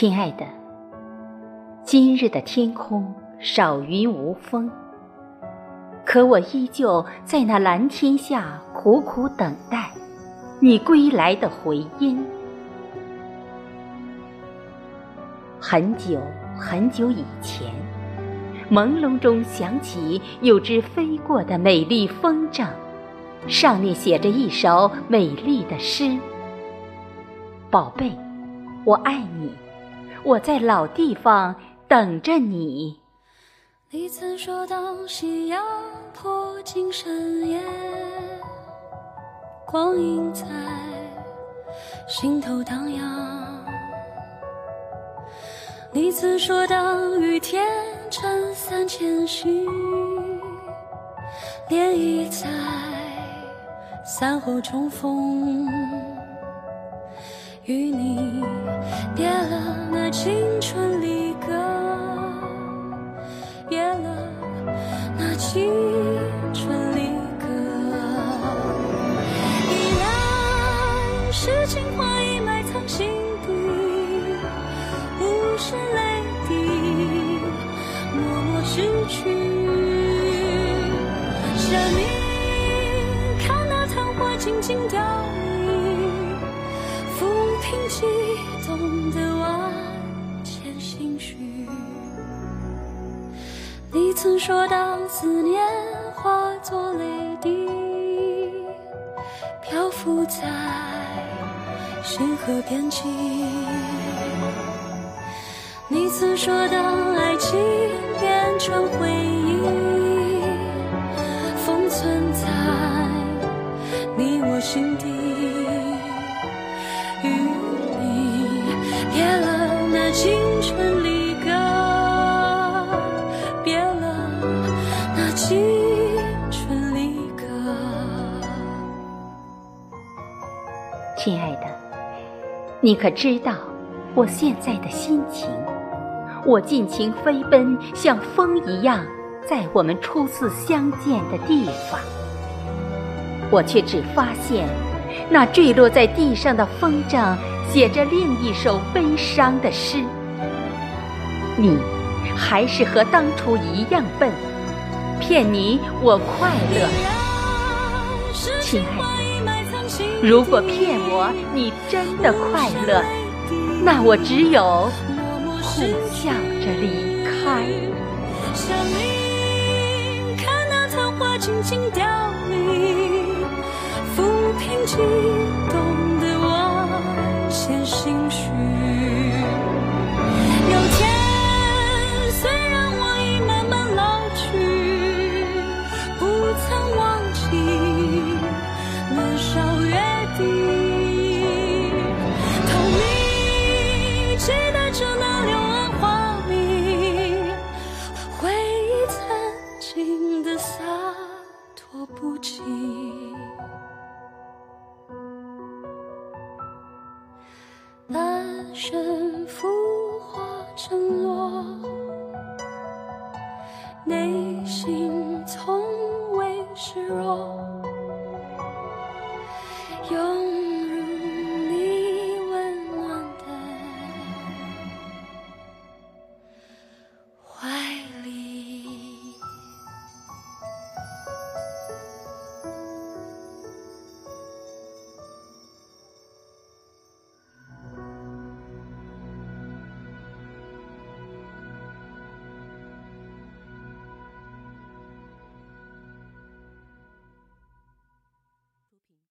亲爱的，今日的天空少云无风，可我依旧在那蓝天下苦苦等待你归来的回音。很久很久以前，朦胧中响起有只飞过的美丽风筝，上面写着一首美丽的诗。宝贝，我爱你，我在老地方等着你。你曾说当夕阳破尽深夜，光影在心头荡漾。你曾说当雨天撑伞前行，涟漪在伞后重逢。与你青春离歌，别了那青春离歌。依然是情话已埋藏心底，无声泪滴，默默失去。生命看那昙花静静凋零。抚平激动的万曾说当思念化作泪滴，漂浮在星河边际。你曾说当爱情变成回忆，封存在你我心底。青春离歌。亲爱的，你可知道我现在的心情？我尽情飞奔，像风一样，在我们初次相见的地方，我却只发现那坠落在地上的风筝。写着另一首悲伤的诗，你还是和当初一样笨，骗你我快乐，亲爱的。如果骗我你真的快乐，那我只有苦笑着离开。看那昙花静静凋零，抚平说不起。半生浮华沉落，内心从未示弱。用。